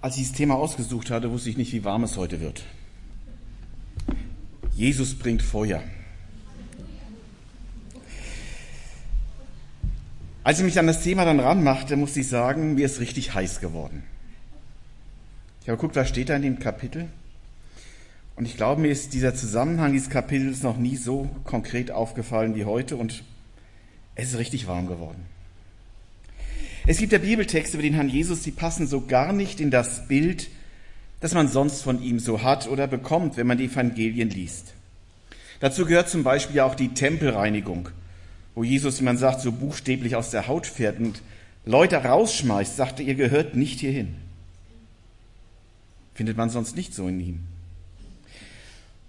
Als ich das Thema ausgesucht hatte, wusste ich nicht, wie warm es heute wird. Jesus bringt Feuer. Als ich mich an das Thema dann ranmachte, musste ich sagen, mir ist richtig heiß geworden. Ich habe geguckt, was steht da in dem Kapitel. Und ich glaube, mir ist dieser Zusammenhang dieses Kapitels noch nie so konkret aufgefallen wie heute und es ist richtig warm geworden. Es gibt ja Bibeltexte über den Herrn Jesus, die passen so gar nicht in das Bild, das man sonst von ihm so hat oder bekommt, wenn man die Evangelien liest. Dazu gehört zum Beispiel auch die Tempelreinigung, wo Jesus, wie man sagt, so buchstäblich aus der Haut fährt und Leute rausschmeißt, sagte, ihr gehört nicht hierhin. Findet man sonst nicht so in ihm.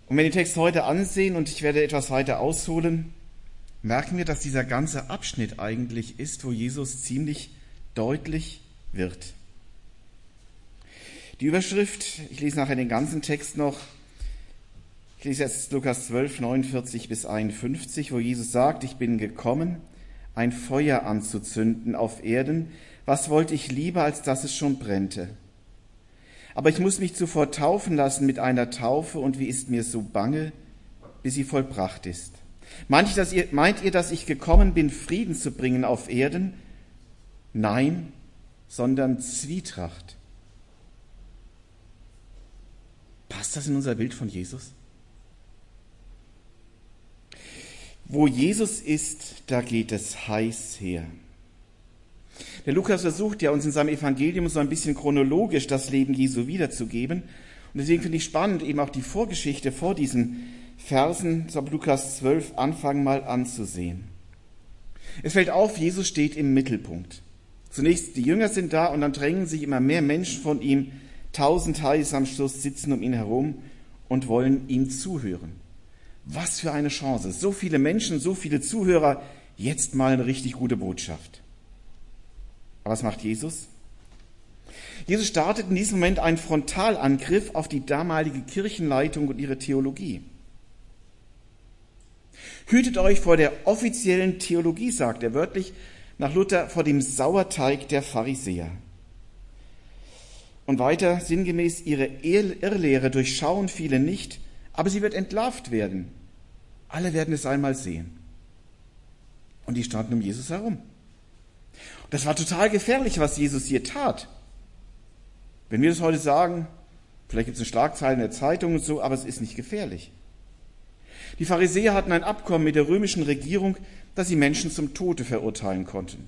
Und wenn wir den Text heute ansehen, und ich werde etwas weiter ausholen, merken wir, dass dieser ganze Abschnitt eigentlich ist, wo Jesus ziemlich deutlich wird. Die Überschrift, ich lese nachher den ganzen Text noch, ich lese jetzt Lukas 12, 49 bis 51, wo Jesus sagt, ich bin gekommen, ein Feuer anzuzünden auf Erden. Was wollte ich lieber, als dass es schon brennte? Aber ich muss mich zuvor taufen lassen mit einer Taufe, und wie ist mir so bange, bis sie vollbracht ist. Meint ihr, dass ich gekommen bin, Frieden zu bringen auf Erden? Nein, sondern Zwietracht. Passt das in unser Bild von Jesus? Wo Jesus ist, da geht es heiß her. Der Lukas versucht ja uns in seinem Evangelium so ein bisschen chronologisch das Leben Jesu wiederzugeben. Und deswegen finde ich spannend, eben auch die Vorgeschichte vor diesen Versen, so Lukas 12, Anfang mal anzusehen. Es fällt auf, Jesus steht im Mittelpunkt. Zunächst die Jünger sind da und dann drängen sich immer mehr Menschen von ihm. Tausend heiß am Schluss sitzen um ihn herum und wollen ihm zuhören. Was für eine Chance. So viele Menschen, so viele Zuhörer. Jetzt mal eine richtig gute Botschaft. Aber was macht Jesus? Jesus startet in diesem Moment einen Frontalangriff auf die damalige Kirchenleitung und ihre Theologie. Hütet euch vor der offiziellen Theologie, sagt er wörtlich, nach Luther vor dem Sauerteig der Pharisäer. Und weiter sinngemäß, ihre Irrlehre durchschauen viele nicht, aber sie wird entlarvt werden. Alle werden es einmal sehen. Und die standen um Jesus herum. Das war total gefährlich, was Jesus hier tat. Wenn wir das heute sagen, vielleicht gibt es eine Schlagzeile in der Zeitung und so, aber es ist nicht gefährlich. Die Pharisäer hatten ein Abkommen mit der römischen Regierung, dass sie Menschen zum Tode verurteilen konnten.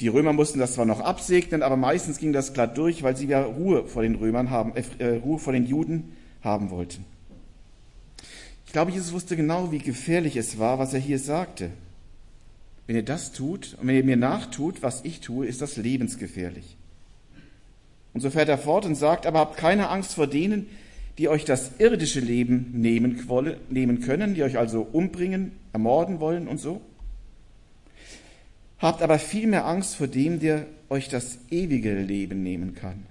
Die Römer mussten das zwar noch absegnen, aber meistens ging das glatt durch, weil sie ja Ruhe vor den Römern haben, äh, Ruhe vor den Juden haben wollten. Ich glaube, Jesus wusste genau, wie gefährlich es war, was er hier sagte. Wenn ihr das tut und wenn ihr mir nachtut, was ich tue, ist das lebensgefährlich. Und so fährt er fort und sagt, aber habt keine Angst vor denen, die euch das irdische Leben nehmen, können, die euch also umbringen, ermorden wollen und so. Habt aber viel mehr Angst vor dem, der euch das ewige Leben nehmen kann.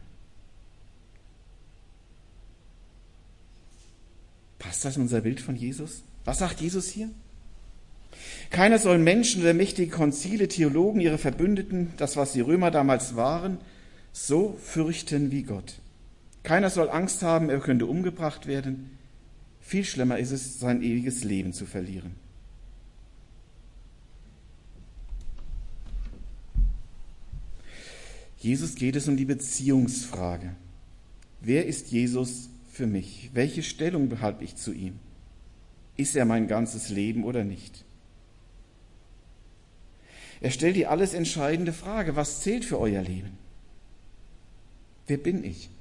Passt das in unser Bild von Jesus? Was sagt Jesus hier? Keiner soll Menschen oder mächtige Konzile, Theologen, ihre Verbündeten, das, was die Römer damals waren, so fürchten wie Gott. Keiner soll Angst haben, er könnte umgebracht werden. Viel schlimmer ist es, sein ewiges Leben zu verlieren. Jesus geht es um die Beziehungsfrage. Wer ist Jesus für mich? Welche Stellung behalte ich zu ihm? Ist er mein ganzes Leben oder nicht? Er stellt die alles entscheidende Frage, was zählt für euer Leben? Wer bin ich?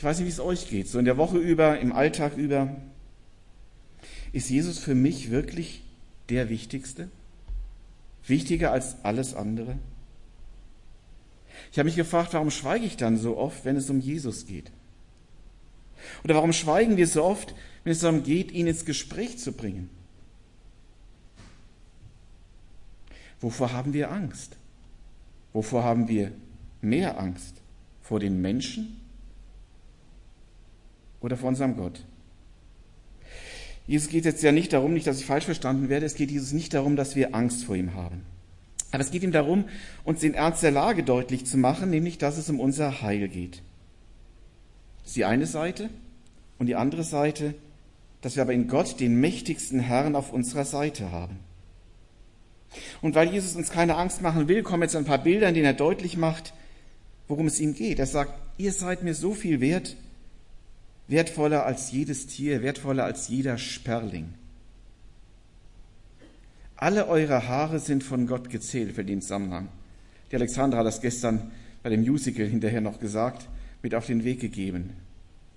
Ich weiß nicht, wie es euch geht, so in der Woche über, im Alltag über. Ist Jesus für mich wirklich der Wichtigste? Wichtiger als alles andere? Ich habe mich gefragt, warum schweige ich dann so oft, wenn es um Jesus geht? Oder warum schweigen wir so oft, wenn es darum geht, ihn ins Gespräch zu bringen? Wovor haben wir Angst? Wovor haben wir mehr Angst? Vor den Menschen oder vor unserem Gott. Jesus geht jetzt ja nicht darum, nicht, dass ich falsch verstanden werde, es geht Jesus nicht darum, dass wir Angst vor ihm haben. Aber es geht ihm darum, uns den Ernst der Lage deutlich zu machen, nämlich, dass es um unser Heil geht. Das ist die eine Seite. Und die andere Seite, dass wir aber in Gott den mächtigsten Herrn auf unserer Seite haben. Und weil Jesus uns keine Angst machen will, kommen jetzt ein paar Bilder, in denen er deutlich macht, worum es ihm geht. Er sagt, ihr seid mir so viel wert, wertvoller als jedes Tier, wertvoller als jeder Sperling. Alle eure Haare sind von Gott gezählt für den Zusammenhang. Die Alexandra hat das gestern bei dem Musical hinterher noch gesagt, mit auf den Weg gegeben.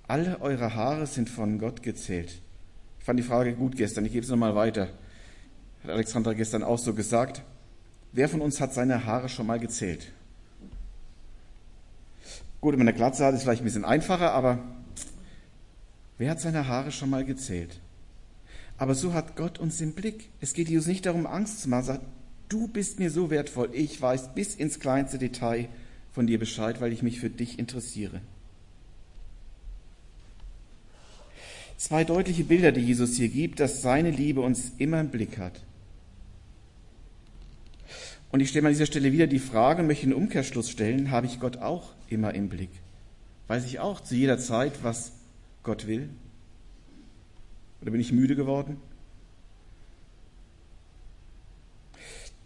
Alle eure Haare sind von Gott gezählt. Ich fand die Frage gut gestern, ich gebe es nochmal weiter. Hat Alexandra gestern auch so gesagt. Wer von uns hat seine Haare schon mal gezählt? Gut, wenn man eine Glatze hat, ist vielleicht ein bisschen einfacher, aber wer hat seine Haare schon mal gezählt? Aber so hat Gott uns im Blick. Es geht Jesus nicht darum, Angst zu machen. Er sagt, du bist mir so wertvoll. Ich weiß bis ins kleinste Detail von dir Bescheid, weil ich mich für dich interessiere. Zwei deutliche Bilder, die Jesus hier gibt, dass seine Liebe uns immer im Blick hat. Und ich stelle an dieser Stelle wieder die Frage und möchte einen Umkehrschluss stellen, habe ich Gott auch immer im Blick? Weiß ich auch zu jeder Zeit, was Gott will? Oder bin ich müde geworden?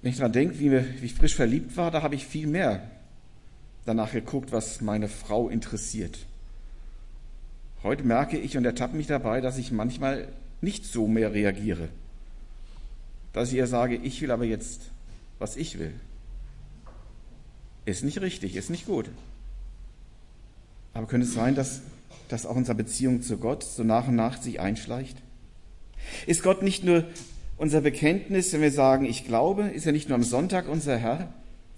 Wenn ich daran denke, wie, wie ich frisch verliebt war, da habe ich viel mehr danach geguckt, was meine Frau interessiert. Heute merke ich und ertappe mich dabei, dass ich manchmal nicht so mehr reagiere. Dass ich ihr sage, ich will aber jetzt, was ich will. Ist nicht richtig, ist nicht gut. Aber könnte es sein, dass das auch unsere Beziehung zu Gott so nach und nach sich einschleicht? Ist Gott nicht nur unser Bekenntnis, wenn wir sagen, ich glaube, ist er nicht nur am Sonntag unser Herr,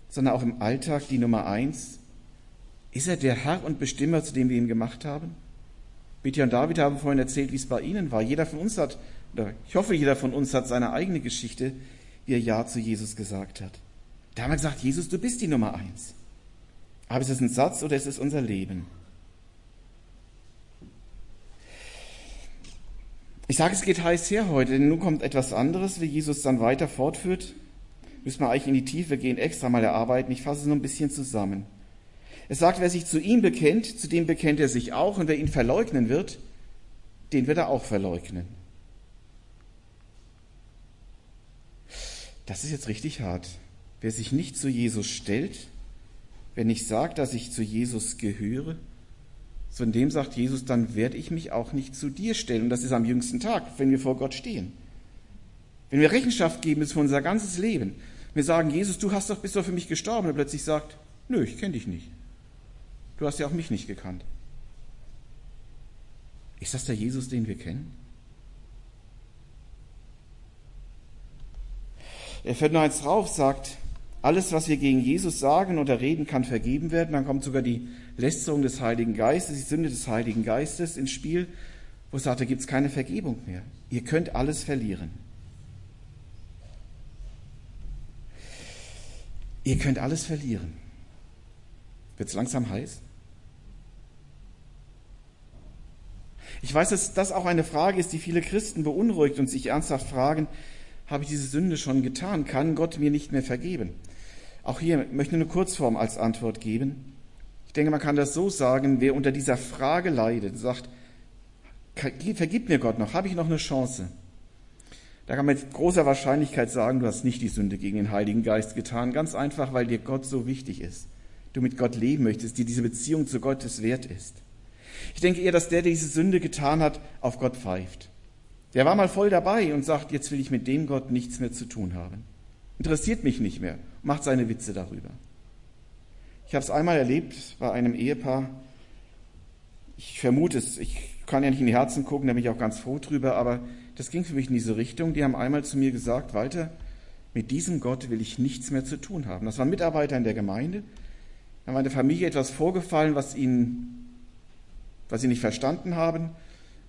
sondern auch im Alltag die Nummer eins? Ist er der Herr und Bestimmer, zu dem wir ihn gemacht haben? Bitja und David haben vorhin erzählt, wie es bei ihnen war. Jeder von uns hat, oder ich hoffe, jeder von uns hat seine eigene Geschichte, wie er Ja zu Jesus gesagt hat. Da haben wir gesagt, Jesus, du bist die Nummer eins. Aber ist es ein Satz oder ist es unser Leben? Ich sage, es geht heiß her heute, denn nun kommt etwas anderes, wie Jesus dann weiter fortführt. Müssen wir eigentlich in die Tiefe gehen, extra mal erarbeiten. Ich fasse es nur ein bisschen zusammen. Es sagt, wer sich zu ihm bekennt, zu dem bekennt er sich auch, und wer ihn verleugnen wird, den wird er auch verleugnen. Das ist jetzt richtig hart. Wer sich nicht zu Jesus stellt, wer nicht sagt, dass ich zu Jesus gehöre, von dem sagt Jesus, dann werde ich mich auch nicht zu dir stellen. Und das ist am jüngsten Tag, wenn wir vor Gott stehen. Wenn wir Rechenschaft geben, ist für unser ganzes Leben. Wir sagen, Jesus, du hast doch, bist doch für mich gestorben. Und er plötzlich sagt, nö, ich kenne dich nicht. Du hast ja auch mich nicht gekannt. Ist das der Jesus, den wir kennen? Er fährt noch eins drauf, sagt, alles, was wir gegen Jesus sagen oder reden, kann vergeben werden. Dann kommt sogar die Lästerung des Heiligen Geistes, die Sünde des Heiligen Geistes ins Spiel, wo es sagt, da gibt es keine Vergebung mehr. Ihr könnt alles verlieren. Ihr könnt alles verlieren. Wird es langsam heiß? Ich weiß, dass das auch eine Frage ist, die viele Christen beunruhigt und sich ernsthaft fragen, habe ich diese Sünde schon getan? Kann Gott mir nicht mehr vergeben? Auch hier möchte ich eine Kurzform als Antwort geben. Ich denke, man kann das so sagen, wer unter dieser Frage leidet, sagt, vergib mir Gott noch, habe ich noch eine Chance? Da kann man mit großer Wahrscheinlichkeit sagen, du hast nicht die Sünde gegen den Heiligen Geist getan, ganz einfach, weil dir Gott so wichtig ist. Du mit Gott leben möchtest, dir diese Beziehung zu Gottes wert ist. Ich denke eher, dass der, der diese Sünde getan hat, auf Gott pfeift. Der war mal voll dabei und sagt, jetzt will ich mit dem Gott nichts mehr zu tun haben. Interessiert mich nicht mehr, macht seine Witze darüber. Ich habe es einmal erlebt bei einem Ehepaar. Ich vermute es, ich kann ja nicht in die Herzen gucken, da bin ich auch ganz froh drüber, aber das ging für mich in diese Richtung. Die haben einmal zu mir gesagt, Walter, mit diesem Gott will ich nichts mehr zu tun haben. Das waren Mitarbeiter in der Gemeinde. Da war in der Familie etwas vorgefallen, was ihnen, was sie nicht verstanden haben.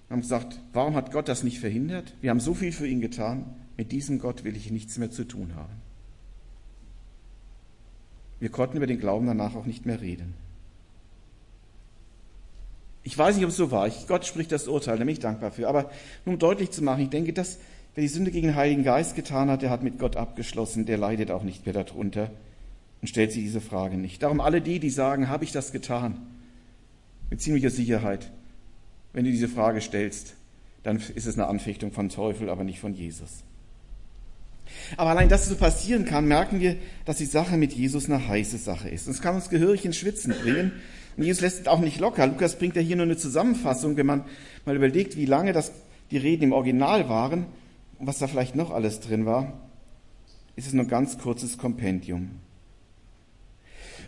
Wir haben gesagt, warum hat Gott das nicht verhindert? Wir haben so viel für ihn getan. Mit diesem Gott will ich nichts mehr zu tun haben. Wir konnten über den Glauben danach auch nicht mehr reden. Ich weiß nicht, ob es so war. Ich, Gott spricht das Urteil, da bin ich dankbar für. Aber nur um deutlich zu machen, ich denke, das Wer die Sünde gegen den Heiligen Geist getan hat, der hat mit Gott abgeschlossen, der leidet auch nicht mehr darunter und stellt sich diese Frage nicht. Darum alle die, die sagen, habe ich das getan? Mit ziemlicher Sicherheit, wenn du diese Frage stellst, dann ist es eine Anfechtung von Teufel, aber nicht von Jesus. Aber allein, dass es so passieren kann, merken wir, dass die Sache mit Jesus eine heiße Sache ist. Und es kann uns gehörig ins Schwitzen bringen. Und Jesus lässt es auch nicht locker. Lukas bringt ja hier nur eine Zusammenfassung, wenn man mal überlegt, wie lange das die Reden im Original waren und was da vielleicht noch alles drin war, ist es nur ein ganz kurzes Kompendium.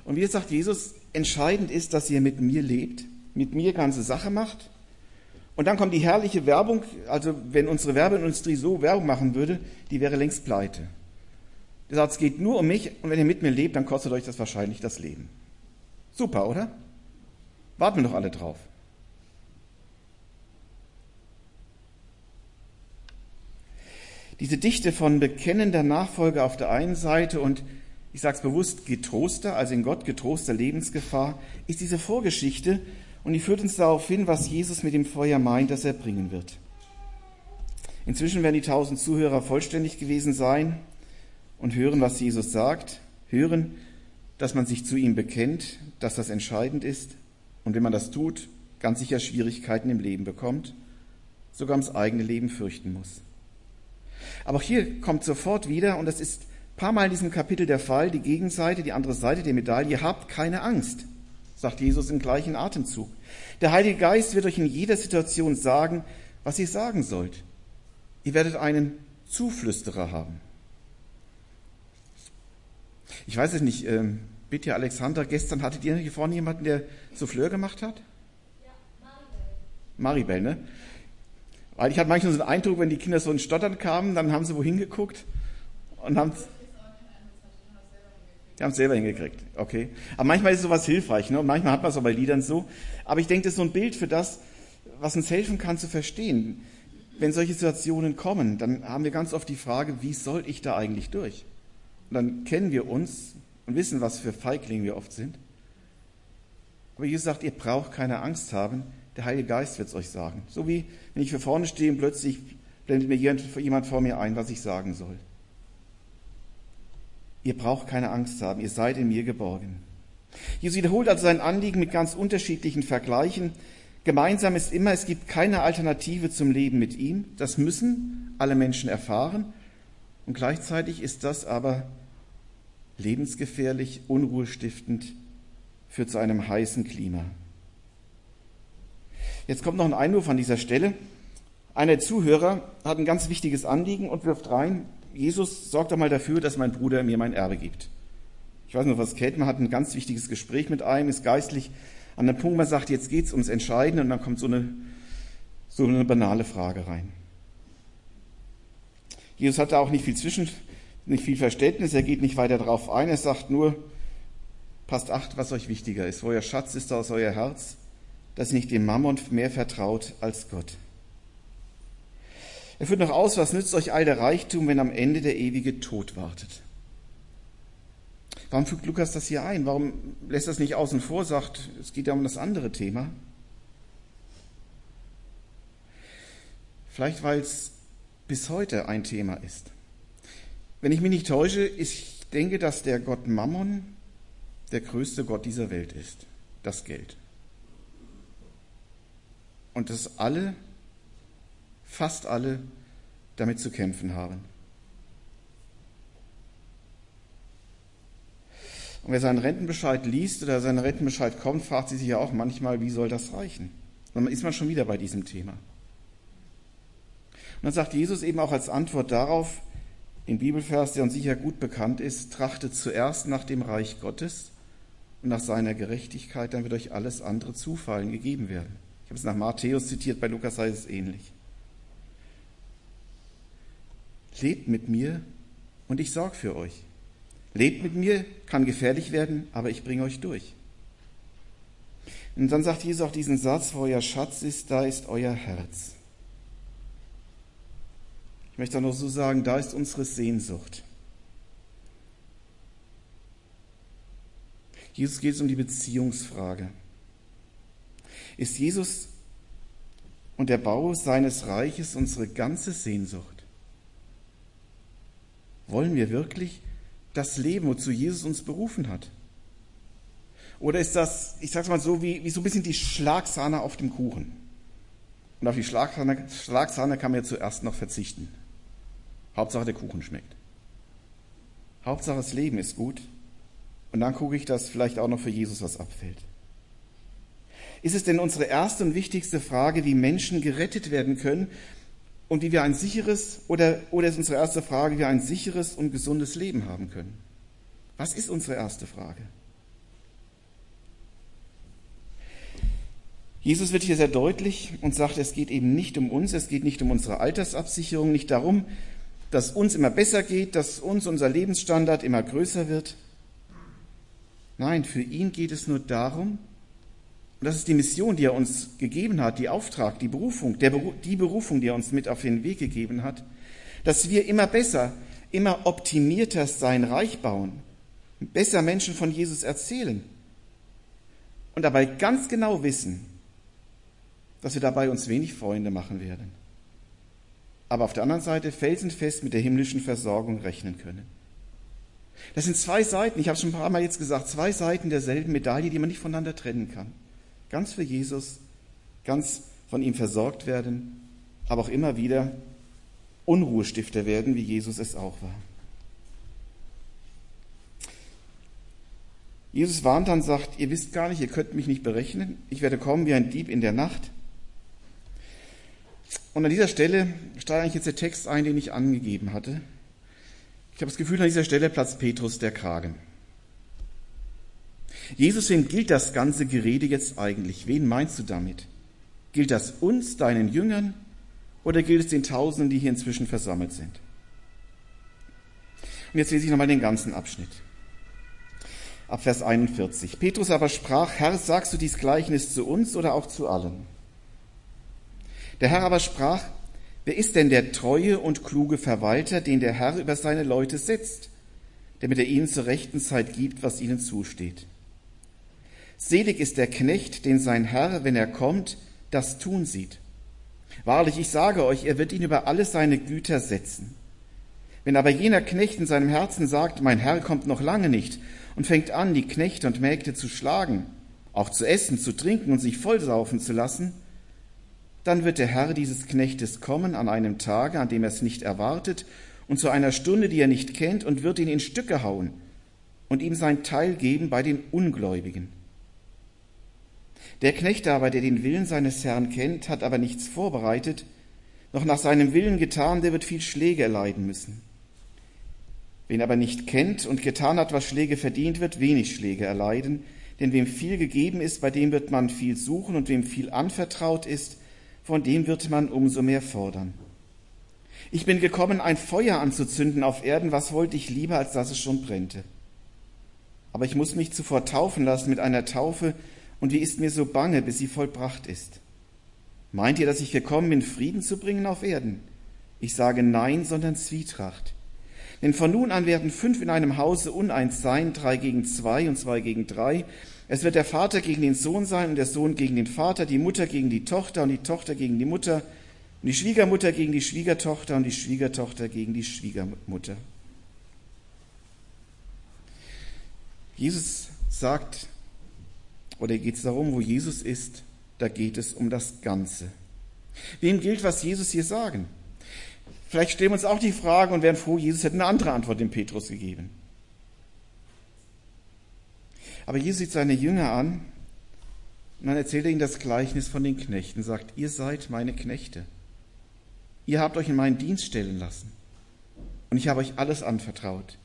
Und wie sagt Jesus, entscheidend ist, dass ihr mit mir lebt, mit mir ganze Sache macht. Und dann kommt die herrliche Werbung, also wenn unsere Werbeindustrie so Werbung machen würde, die wäre längst pleite. Der sagt, es geht nur um mich und wenn ihr mit mir lebt, dann kostet euch das wahrscheinlich das Leben. Super, oder? Warten wir doch alle drauf. Diese Dichte von bekennender Nachfolge auf der einen Seite und ich sage es bewusst, getroster, also in Gott getroster Lebensgefahr, ist diese Vorgeschichte und die führt uns darauf hin, was Jesus mit dem Feuer meint, das er bringen wird. Inzwischen werden die tausend Zuhörer vollständig gewesen sein und hören, was Jesus sagt, hören, dass man sich zu ihm bekennt, dass das entscheidend ist und wenn man das tut, ganz sicher Schwierigkeiten im Leben bekommt, sogar ums eigene Leben fürchten muss. Aber auch hier kommt sofort wieder, und das ist ein paar Mal in diesem Kapitel der Fall, die Gegenseite, die andere Seite der Medaille, habt keine Angst, sagt Jesus im gleichen Atemzug. Der Heilige Geist wird euch in jeder Situation sagen, was ihr sagen sollt. Ihr werdet einen Zuflüsterer haben. Ich weiß es nicht, ähm, bitte Alexander, gestern hattet ihr hier vorne jemanden, der Souffleur gemacht hat? Ja, Maribel. Maribel, ne? Weil ich hatte manchmal so den Eindruck, wenn die Kinder so in Stottern kamen, dann haben sie wohin geguckt und haben die haben es selber hingekriegt, okay. Aber manchmal ist sowas hilfreich, ne? Und manchmal hat man es auch bei Liedern so. Aber ich denke, das ist so ein Bild für das, was uns helfen kann zu verstehen. Wenn solche Situationen kommen, dann haben wir ganz oft die Frage, wie soll ich da eigentlich durch? Und dann kennen wir uns und wissen, was für Feiglinge wir oft sind. Aber Jesus sagt, ihr braucht keine Angst haben, der Heilige Geist wird es euch sagen. So wie wenn ich hier vorne stehe und plötzlich blendet mir jemand vor mir ein, was ich sagen soll. Ihr braucht keine Angst haben, ihr seid in mir geborgen. Jesus wiederholt also sein Anliegen mit ganz unterschiedlichen Vergleichen. Gemeinsam ist immer, es gibt keine Alternative zum Leben mit ihm. Das müssen alle Menschen erfahren. Und gleichzeitig ist das aber lebensgefährlich, unruhestiftend, führt zu einem heißen Klima. Jetzt kommt noch ein Einwurf an dieser Stelle. Einer Zuhörer hat ein ganz wichtiges Anliegen und wirft rein, Jesus, sorgt doch mal dafür, dass mein Bruder mir mein Erbe gibt. Ich weiß noch, was Keltmann hat ein ganz wichtiges Gespräch mit einem, ist geistlich an dem Punkt, man sagt, jetzt geht's ums Entscheidende und dann kommt so eine, so eine banale Frage rein. Jesus hat da auch nicht viel zwischen, nicht viel Verständnis, er geht nicht weiter darauf ein, er sagt nur, passt acht, was euch wichtiger ist. Euer Schatz ist, ist euer Herz das nicht dem Mammon mehr vertraut als Gott. Er führt noch aus, was nützt euch all der Reichtum, wenn am Ende der ewige Tod wartet? Warum fügt Lukas das hier ein? Warum lässt das nicht außen vor, sagt, es geht ja um das andere Thema? Vielleicht, weil es bis heute ein Thema ist. Wenn ich mich nicht täusche, ich denke, dass der Gott Mammon der größte Gott dieser Welt ist. Das Geld und dass alle, fast alle, damit zu kämpfen haben. Und wer seinen Rentenbescheid liest oder seinen Rentenbescheid kommt, fragt sich ja auch manchmal, wie soll das reichen? Und dann ist man schon wieder bei diesem Thema. Und dann sagt Jesus eben auch als Antwort darauf, den Bibelvers, der uns sicher gut bekannt ist, trachtet zuerst nach dem Reich Gottes und nach seiner Gerechtigkeit, dann wird euch alles andere zufallen, gegeben werden habe es nach Matthäus zitiert, bei Lukas heißt es ähnlich. Lebt mit mir und ich sorge für euch. Lebt mit mir, kann gefährlich werden, aber ich bringe euch durch. Und dann sagt Jesus auch diesen Satz, wo euer Schatz ist, da ist euer Herz. Ich möchte auch noch so sagen, da ist unsere Sehnsucht. Jesus geht es um die Beziehungsfrage ist Jesus und der Bau seines Reiches unsere ganze Sehnsucht. Wollen wir wirklich das Leben, wozu Jesus uns berufen hat? Oder ist das, ich sag's mal so, wie, wie so ein bisschen die Schlagsahne auf dem Kuchen? Und auf die Schlagsahne, Schlagsahne kann man ja zuerst noch verzichten. Hauptsache der Kuchen schmeckt. Hauptsache das Leben ist gut. Und dann gucke ich, dass vielleicht auch noch für Jesus was abfällt. Ist es denn unsere erste und wichtigste Frage, wie Menschen gerettet werden können und wie wir ein sicheres, oder, oder ist unsere erste Frage, wie wir ein sicheres und gesundes Leben haben können? Was ist unsere erste Frage? Jesus wird hier sehr deutlich und sagt, es geht eben nicht um uns, es geht nicht um unsere Altersabsicherung, nicht darum, dass uns immer besser geht, dass uns unser Lebensstandard immer größer wird. Nein, für ihn geht es nur darum, und das ist die Mission, die er uns gegeben hat, die Auftrag, die Berufung, der, die Berufung, die er uns mit auf den Weg gegeben hat, dass wir immer besser, immer optimierter sein Reich bauen, besser Menschen von Jesus erzählen und dabei ganz genau wissen, dass wir dabei uns wenig Freunde machen werden. Aber auf der anderen Seite felsenfest mit der himmlischen Versorgung rechnen können. Das sind zwei Seiten, ich habe schon ein paar Mal jetzt gesagt, zwei Seiten derselben Medaille, die man nicht voneinander trennen kann. Ganz für Jesus, ganz von ihm versorgt werden, aber auch immer wieder Unruhestifter werden, wie Jesus es auch war. Jesus warnt dann, sagt, ihr wisst gar nicht, ihr könnt mich nicht berechnen, ich werde kommen wie ein Dieb in der Nacht. Und an dieser Stelle steigt eigentlich jetzt der Text ein, den ich angegeben hatte. Ich habe das Gefühl, an dieser Stelle platzt Petrus der Kragen. Jesus, wem gilt das ganze Gerede jetzt eigentlich? Wen meinst du damit? Gilt das uns, deinen Jüngern, oder gilt es den Tausenden, die hier inzwischen versammelt sind? Und jetzt lese ich nochmal den ganzen Abschnitt. Ab Vers 41. Petrus aber sprach, Herr, sagst du dies Gleichnis zu uns oder auch zu allen? Der Herr aber sprach, wer ist denn der treue und kluge Verwalter, den der Herr über seine Leute setzt, damit er ihnen zur rechten Zeit gibt, was ihnen zusteht? Selig ist der Knecht, den sein Herr, wenn er kommt, das tun sieht. Wahrlich, ich sage euch, er wird ihn über alle seine Güter setzen. Wenn aber jener Knecht in seinem Herzen sagt, mein Herr kommt noch lange nicht, und fängt an, die Knechte und Mägde zu schlagen, auch zu essen, zu trinken und sich vollsaufen zu lassen, dann wird der Herr dieses Knechtes kommen an einem Tage, an dem er es nicht erwartet, und zu einer Stunde, die er nicht kennt, und wird ihn in Stücke hauen und ihm sein Teil geben bei den Ungläubigen. Der Knecht aber, der den Willen seines Herrn kennt, hat aber nichts vorbereitet, noch nach seinem Willen getan, der wird viel Schläge erleiden müssen. Wen aber nicht kennt und getan hat, was Schläge verdient, wird wenig Schläge erleiden, denn wem viel gegeben ist, bei dem wird man viel suchen, und wem viel anvertraut ist, von dem wird man umso mehr fordern. Ich bin gekommen, ein Feuer anzuzünden auf Erden, was wollte ich lieber, als dass es schon brennte. Aber ich muss mich zuvor taufen lassen mit einer Taufe, und wie ist mir so bange, bis sie vollbracht ist? Meint ihr, dass ich gekommen bin, Frieden zu bringen auf Erden? Ich sage nein, sondern Zwietracht. Denn von nun an werden fünf in einem Hause uneins sein, drei gegen zwei und zwei gegen drei. Es wird der Vater gegen den Sohn sein und der Sohn gegen den Vater, die Mutter gegen die Tochter und die Tochter gegen die Mutter und die Schwiegermutter gegen die Schwiegertochter und die Schwiegertochter gegen die Schwiegermutter. Jesus sagt, oder geht es darum, wo Jesus ist? Da geht es um das Ganze. Wem gilt, was Jesus hier sagen? Vielleicht stellen wir uns auch die Frage und wären froh, Jesus hätte eine andere Antwort dem Petrus gegeben. Aber Jesus sieht seine Jünger an und dann erzählt er ihnen das Gleichnis von den Knechten, sagt, ihr seid meine Knechte. Ihr habt euch in meinen Dienst stellen lassen und ich habe euch alles anvertraut,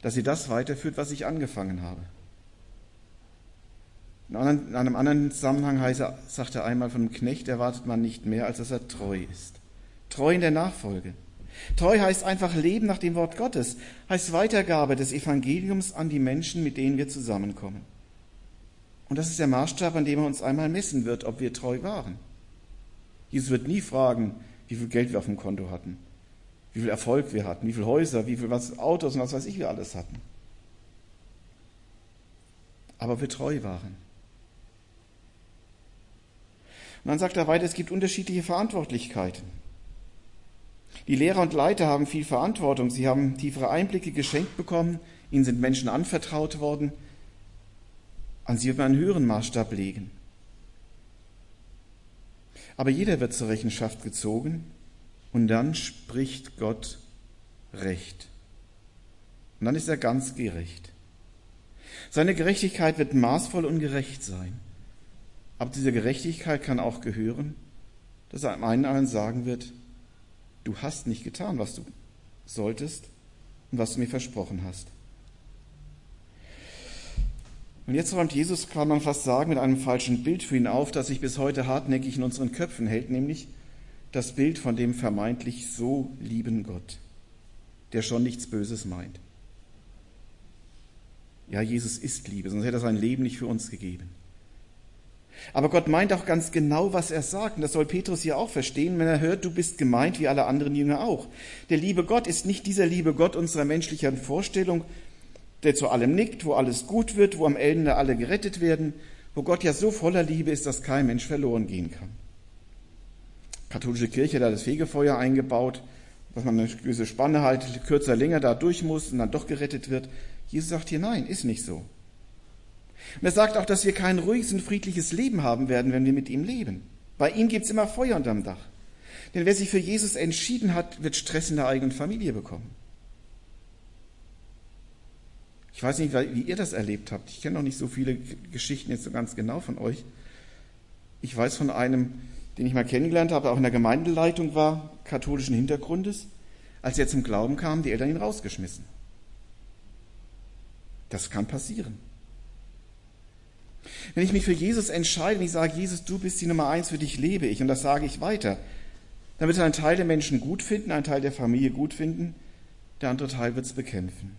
dass ihr das weiterführt, was ich angefangen habe. In einem anderen Zusammenhang heißt sagt er einmal, von einem Knecht erwartet man nicht mehr, als dass er treu ist. Treu in der Nachfolge. Treu heißt einfach Leben nach dem Wort Gottes, heißt Weitergabe des Evangeliums an die Menschen, mit denen wir zusammenkommen. Und das ist der Maßstab, an dem er uns einmal messen wird, ob wir treu waren. Jesus wird nie fragen, wie viel Geld wir auf dem Konto hatten, wie viel Erfolg wir hatten, wie viele Häuser, wie viele Autos und was weiß ich, wir alles hatten. Aber wir treu waren. Und dann sagt er weiter, es gibt unterschiedliche Verantwortlichkeiten. Die Lehrer und Leiter haben viel Verantwortung. Sie haben tiefere Einblicke geschenkt bekommen. Ihnen sind Menschen anvertraut worden. An sie wird man einen höheren Maßstab legen. Aber jeder wird zur Rechenschaft gezogen und dann spricht Gott Recht. Und dann ist er ganz gerecht. Seine Gerechtigkeit wird maßvoll und gerecht sein. Aber diese Gerechtigkeit kann auch gehören, dass einem einen sagen wird, du hast nicht getan, was du solltest und was du mir versprochen hast. Und jetzt räumt Jesus, kann man fast sagen, mit einem falschen Bild für ihn auf, das sich bis heute hartnäckig in unseren Köpfen hält, nämlich das Bild von dem vermeintlich so lieben Gott, der schon nichts Böses meint. Ja, Jesus ist Liebe, sonst hätte er sein Leben nicht für uns gegeben. Aber Gott meint auch ganz genau, was er sagt. Und das soll Petrus hier auch verstehen, wenn er hört, du bist gemeint wie alle anderen Jünger auch. Der liebe Gott ist nicht dieser liebe Gott unserer menschlichen Vorstellung, der zu allem nickt, wo alles gut wird, wo am Ende alle gerettet werden, wo Gott ja so voller Liebe ist, dass kein Mensch verloren gehen kann. Die katholische Kirche hat das Fegefeuer eingebaut, dass man eine gewisse Spanne halt kürzer, länger da durch muss und dann doch gerettet wird. Jesus sagt hier, nein, ist nicht so. Und er sagt auch, dass wir kein ruhiges und friedliches Leben haben werden, wenn wir mit ihm leben. Bei ihm gibt es immer Feuer unterm Dach. Denn wer sich für Jesus entschieden hat, wird Stress in der eigenen Familie bekommen. Ich weiß nicht, wie ihr das erlebt habt. Ich kenne noch nicht so viele Geschichten jetzt so ganz genau von euch. Ich weiß von einem, den ich mal kennengelernt habe, auch in der Gemeindeleitung war, katholischen Hintergrundes. Als er zum Glauben kam, die Eltern ihn rausgeschmissen. Das kann passieren. Wenn ich mich für Jesus entscheide und ich sage, Jesus, du bist die Nummer eins, für dich lebe ich, und das sage ich weiter, dann wird ein Teil der Menschen gut finden, ein Teil der Familie gut finden, der andere Teil wird es bekämpfen.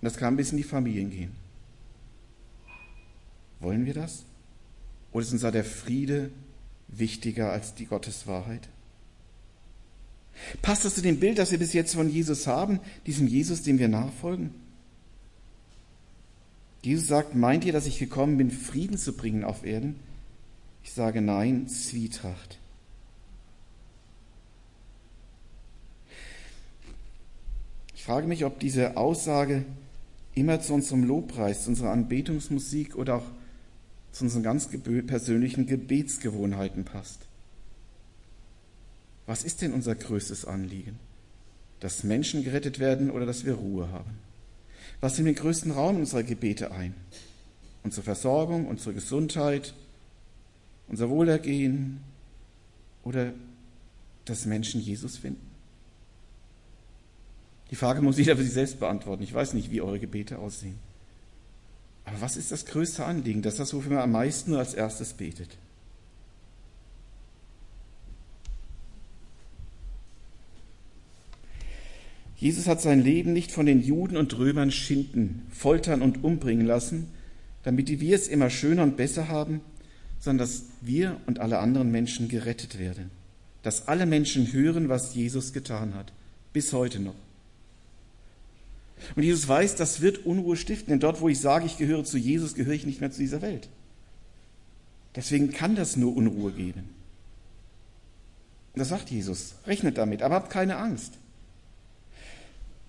Und das kann bis in die Familien gehen. Wollen wir das? Oder ist uns da der Friede wichtiger als die Gotteswahrheit? Passt das zu dem Bild, das wir bis jetzt von Jesus haben, diesem Jesus, dem wir nachfolgen? Jesus sagt, meint ihr, dass ich gekommen bin, Frieden zu bringen auf Erden? Ich sage nein, Zwietracht. Ich frage mich, ob diese Aussage immer zu unserem Lobpreis, zu unserer Anbetungsmusik oder auch zu unseren ganz persönlichen Gebetsgewohnheiten passt. Was ist denn unser größtes Anliegen? Dass Menschen gerettet werden oder dass wir Ruhe haben? Was nimmt den größten Raum unserer Gebete ein? Unsere Versorgung, unsere Gesundheit, unser Wohlergehen oder dass Menschen Jesus finden? Die Frage muss jeder für sich selbst beantworten. Ich weiß nicht, wie eure Gebete aussehen. Aber was ist das größte Anliegen? Das ist das, wofür man am meisten nur als erstes betet. Jesus hat sein Leben nicht von den Juden und Römern schinden, foltern und umbringen lassen, damit wir es immer schöner und besser haben, sondern dass wir und alle anderen Menschen gerettet werden. Dass alle Menschen hören, was Jesus getan hat, bis heute noch. Und Jesus weiß, das wird Unruhe stiften, denn dort, wo ich sage, ich gehöre zu Jesus, gehöre ich nicht mehr zu dieser Welt. Deswegen kann das nur Unruhe geben. Und das sagt Jesus. Rechnet damit, aber habt keine Angst.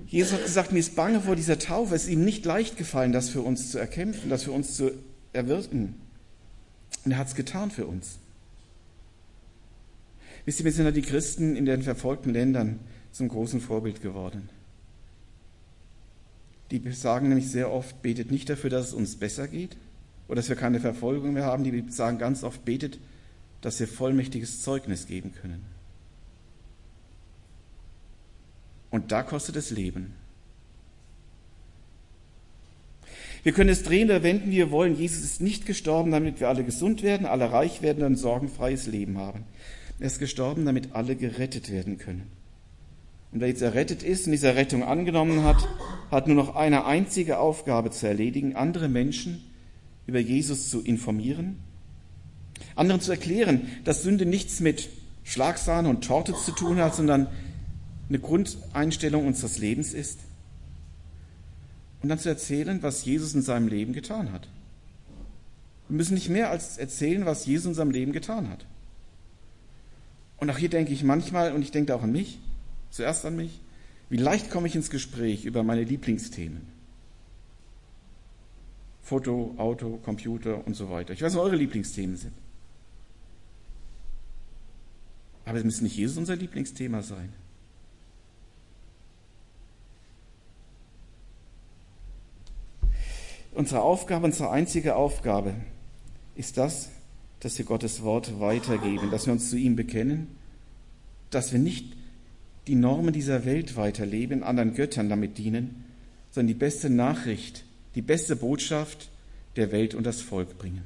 Jesus hat gesagt, mir ist bange vor dieser Taufe. Es ist ihm nicht leicht gefallen, das für uns zu erkämpfen, das für uns zu erwirken. Und er hat es getan für uns. Wisst ihr, wir sind ja die Christen in den verfolgten Ländern zum großen Vorbild geworden. Die sagen nämlich sehr oft, betet nicht dafür, dass es uns besser geht oder dass wir keine Verfolgung mehr haben. Die sagen ganz oft, betet, dass wir vollmächtiges Zeugnis geben können. Und da kostet es Leben. Wir können es drehen oder wenden, wie wir wollen. Jesus ist nicht gestorben, damit wir alle gesund werden, alle reich werden und ein sorgenfreies Leben haben. Er ist gestorben, damit alle gerettet werden können. Und wer jetzt errettet ist und diese Rettung angenommen hat, hat nur noch eine einzige Aufgabe zu erledigen, andere Menschen über Jesus zu informieren, anderen zu erklären, dass Sünde nichts mit Schlagsahne und Torte zu tun hat, sondern eine Grundeinstellung unseres Lebens ist. Und dann zu erzählen, was Jesus in seinem Leben getan hat. Wir müssen nicht mehr als erzählen, was Jesus in seinem Leben getan hat. Und auch hier denke ich manchmal, und ich denke auch an mich, Zuerst an mich. Wie leicht komme ich ins Gespräch über meine Lieblingsthemen? Foto, Auto, Computer und so weiter. Ich weiß, was eure Lieblingsthemen sind. Aber es muss nicht Jesus unser Lieblingsthema sein. Unsere Aufgabe, unsere einzige Aufgabe ist das, dass wir Gottes Wort weitergeben, dass wir uns zu ihm bekennen, dass wir nicht die Normen dieser Welt weiterleben, anderen Göttern damit dienen, sondern die beste Nachricht, die beste Botschaft der Welt und das Volk bringen.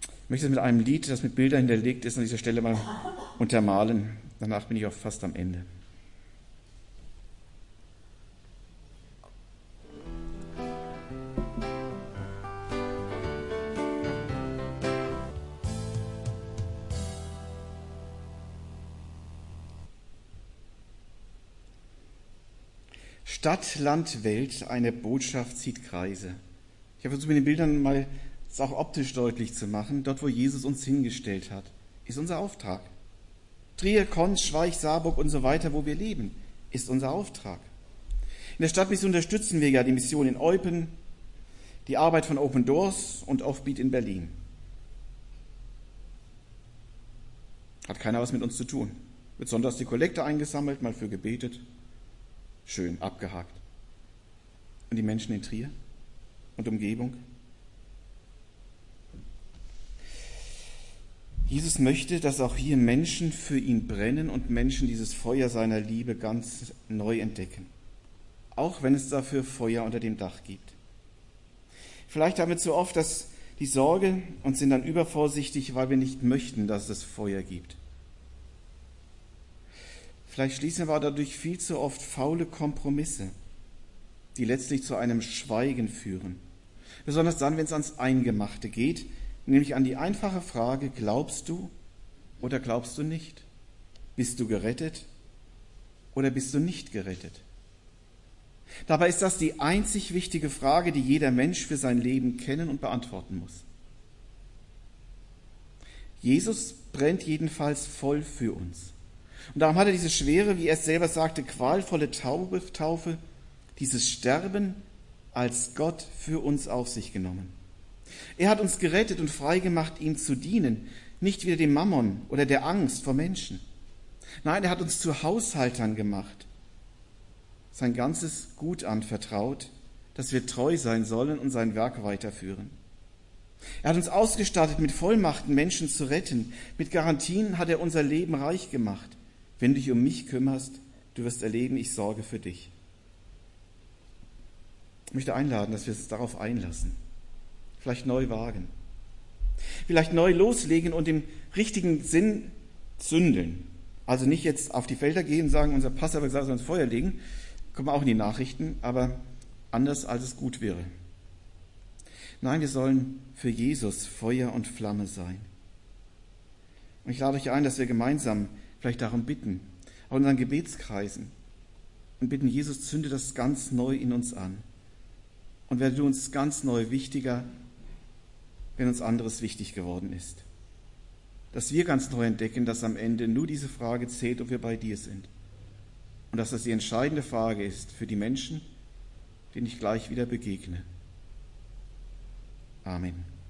Ich möchte es mit einem Lied, das mit Bildern hinterlegt ist, an dieser Stelle mal untermalen. Danach bin ich auch fast am Ende. Stadt, Land, Welt, eine Botschaft zieht Kreise. Ich habe versucht, mit den Bildern mal es auch optisch deutlich zu machen. Dort, wo Jesus uns hingestellt hat, ist unser Auftrag. Trier, Konz, Schweich, Saarburg und so weiter, wo wir leben, ist unser Auftrag. In der Stadtmission unterstützen wir ja die Mission in Eupen, die Arbeit von Open Doors und Offbeat in Berlin. Hat keiner was mit uns zu tun. Sonntags die Kollekte eingesammelt, mal für gebetet. Schön, abgehakt. Und die Menschen in Trier und Umgebung? Jesus möchte, dass auch hier Menschen für ihn brennen und Menschen dieses Feuer seiner Liebe ganz neu entdecken. Auch wenn es dafür Feuer unter dem Dach gibt. Vielleicht haben wir zu oft das, die Sorge und sind dann übervorsichtig, weil wir nicht möchten, dass es Feuer gibt. Vielleicht schließen wir dadurch viel zu oft faule Kompromisse, die letztlich zu einem Schweigen führen. Besonders dann, wenn es ans Eingemachte geht, nämlich an die einfache Frage, glaubst du oder glaubst du nicht? Bist du gerettet oder bist du nicht gerettet? Dabei ist das die einzig wichtige Frage, die jeder Mensch für sein Leben kennen und beantworten muss. Jesus brennt jedenfalls voll für uns. Und darum hat er diese schwere, wie er es selber sagte, qualvolle Taufe, dieses Sterben als Gott für uns auf sich genommen. Er hat uns gerettet und freigemacht, ihm zu dienen, nicht wieder dem Mammon oder der Angst vor Menschen. Nein, er hat uns zu Haushaltern gemacht, sein ganzes Gut anvertraut, dass wir treu sein sollen und sein Werk weiterführen. Er hat uns ausgestattet mit Vollmachten, Menschen zu retten. Mit Garantien hat er unser Leben reich gemacht. Wenn du dich um mich kümmerst, du wirst erleben, ich sorge für dich. Ich möchte einladen, dass wir es darauf einlassen. Vielleicht neu wagen. Vielleicht neu loslegen und im richtigen Sinn zündeln. Also nicht jetzt auf die Felder gehen und sagen, unser Pass hat gesagt, ins Feuer legen. Kommen auch in die Nachrichten, aber anders als es gut wäre. Nein, wir sollen für Jesus Feuer und Flamme sein. Und ich lade euch ein, dass wir gemeinsam vielleicht darum bitten, auch in unseren Gebetskreisen, und bitten, Jesus, zünde das ganz neu in uns an. Und werde du uns ganz neu wichtiger, wenn uns anderes wichtig geworden ist. Dass wir ganz neu entdecken, dass am Ende nur diese Frage zählt, ob wir bei dir sind. Und dass das die entscheidende Frage ist für die Menschen, denen ich gleich wieder begegne. Amen.